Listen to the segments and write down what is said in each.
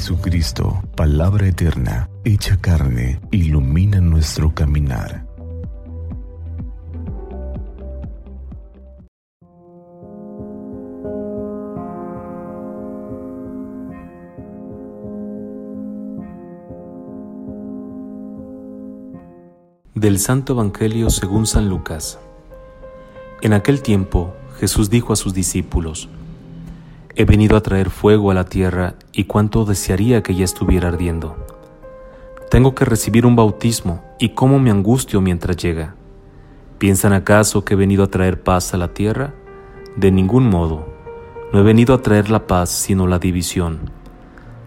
Jesucristo, palabra eterna, hecha carne, ilumina nuestro caminar. Del Santo Evangelio según San Lucas. En aquel tiempo Jesús dijo a sus discípulos, He venido a traer fuego a la tierra y cuánto desearía que ya estuviera ardiendo. Tengo que recibir un bautismo y cómo me angustio mientras llega. ¿Piensan acaso que he venido a traer paz a la tierra? De ningún modo. No he venido a traer la paz, sino la división.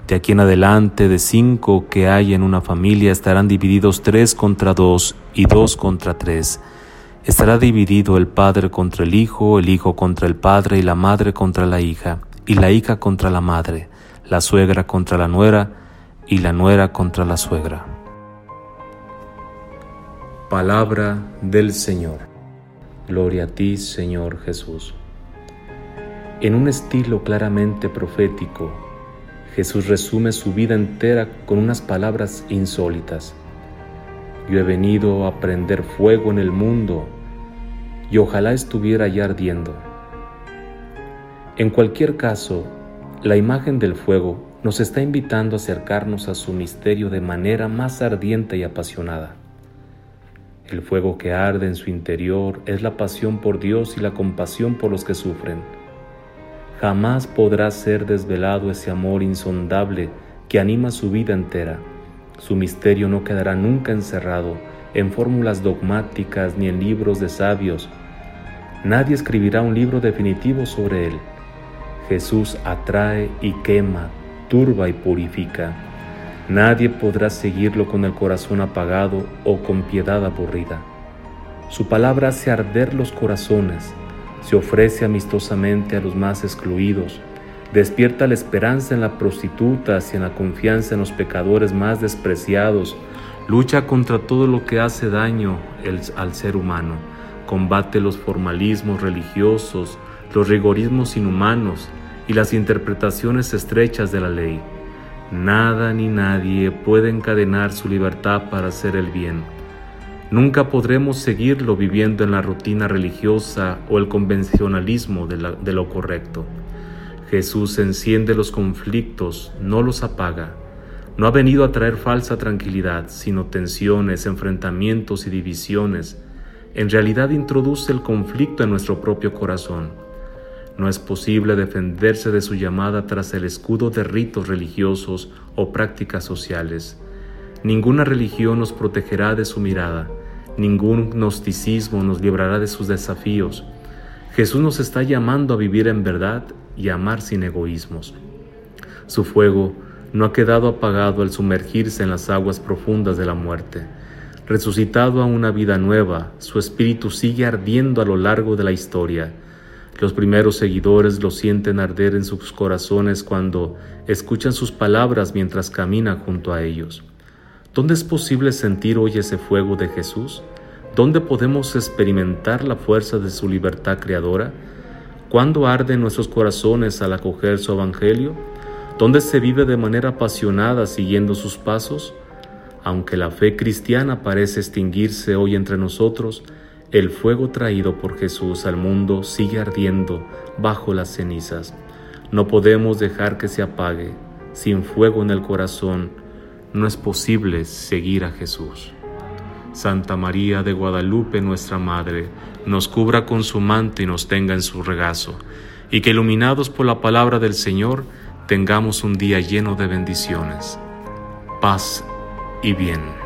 De aquí en adelante, de cinco que hay en una familia, estarán divididos tres contra dos y dos contra tres. Estará dividido el padre contra el hijo, el hijo contra el padre y la madre contra la hija y la hija contra la madre, la suegra contra la nuera y la nuera contra la suegra. Palabra del Señor. Gloria a ti, Señor Jesús. En un estilo claramente profético, Jesús resume su vida entera con unas palabras insólitas. Yo he venido a prender fuego en el mundo y ojalá estuviera ya ardiendo en cualquier caso, la imagen del fuego nos está invitando a acercarnos a su misterio de manera más ardiente y apasionada. El fuego que arde en su interior es la pasión por Dios y la compasión por los que sufren. Jamás podrá ser desvelado ese amor insondable que anima su vida entera. Su misterio no quedará nunca encerrado en fórmulas dogmáticas ni en libros de sabios. Nadie escribirá un libro definitivo sobre él Jesús atrae y quema, turba y purifica. Nadie podrá seguirlo con el corazón apagado o con piedad aburrida. Su palabra hace arder los corazones, se ofrece amistosamente a los más excluidos, despierta la esperanza en las prostitutas y en la confianza en los pecadores más despreciados, lucha contra todo lo que hace daño al ser humano, combate los formalismos religiosos, los rigorismos inhumanos y las interpretaciones estrechas de la ley. Nada ni nadie puede encadenar su libertad para hacer el bien. Nunca podremos seguirlo viviendo en la rutina religiosa o el convencionalismo de, lo correcto. Jesús enciende los conflictos, no los apaga. No ha venido a traer falsa tranquilidad, sino tensiones, enfrentamientos y divisiones. En realidad introduce el conflicto en nuestro propio corazón. No es posible defenderse de su llamada tras el escudo de ritos religiosos o prácticas sociales. Ninguna religión nos protegerá de su mirada, ningún gnosticismo nos librará de sus desafíos. Jesús nos está llamando a vivir en verdad y a amar sin egoísmos. Su fuego no ha quedado apagado al sumergirse en las aguas profundas de la muerte. Resucitado a una vida nueva, su espíritu sigue ardiendo a lo largo de la historia los primeros seguidores lo sienten arder en sus corazones cuando escuchan sus palabras mientras caminan junto a ellos. ¿Dónde es posible sentir hoy ese fuego de Jesús? ¿Dónde podemos experimentar la fuerza de su libertad creadora? ¿Cuándo arde en nuestros corazones al acoger su Evangelio? ¿Dónde se vive de manera apasionada siguiendo sus pasos? Aunque la fe cristiana parece extinguirse hoy entre nosotros, el fuego traído por Jesús al mundo sigue ardiendo bajo las cenizas. No podemos dejar que se apague. Sin fuego en el corazón no es posible seguir a Jesús. Santa María de Guadalupe, nuestra Madre, nos cubra con su manto y nos tenga en su regazo, y que iluminados por la palabra del Señor tengamos un día lleno de bendiciones, paz y bien.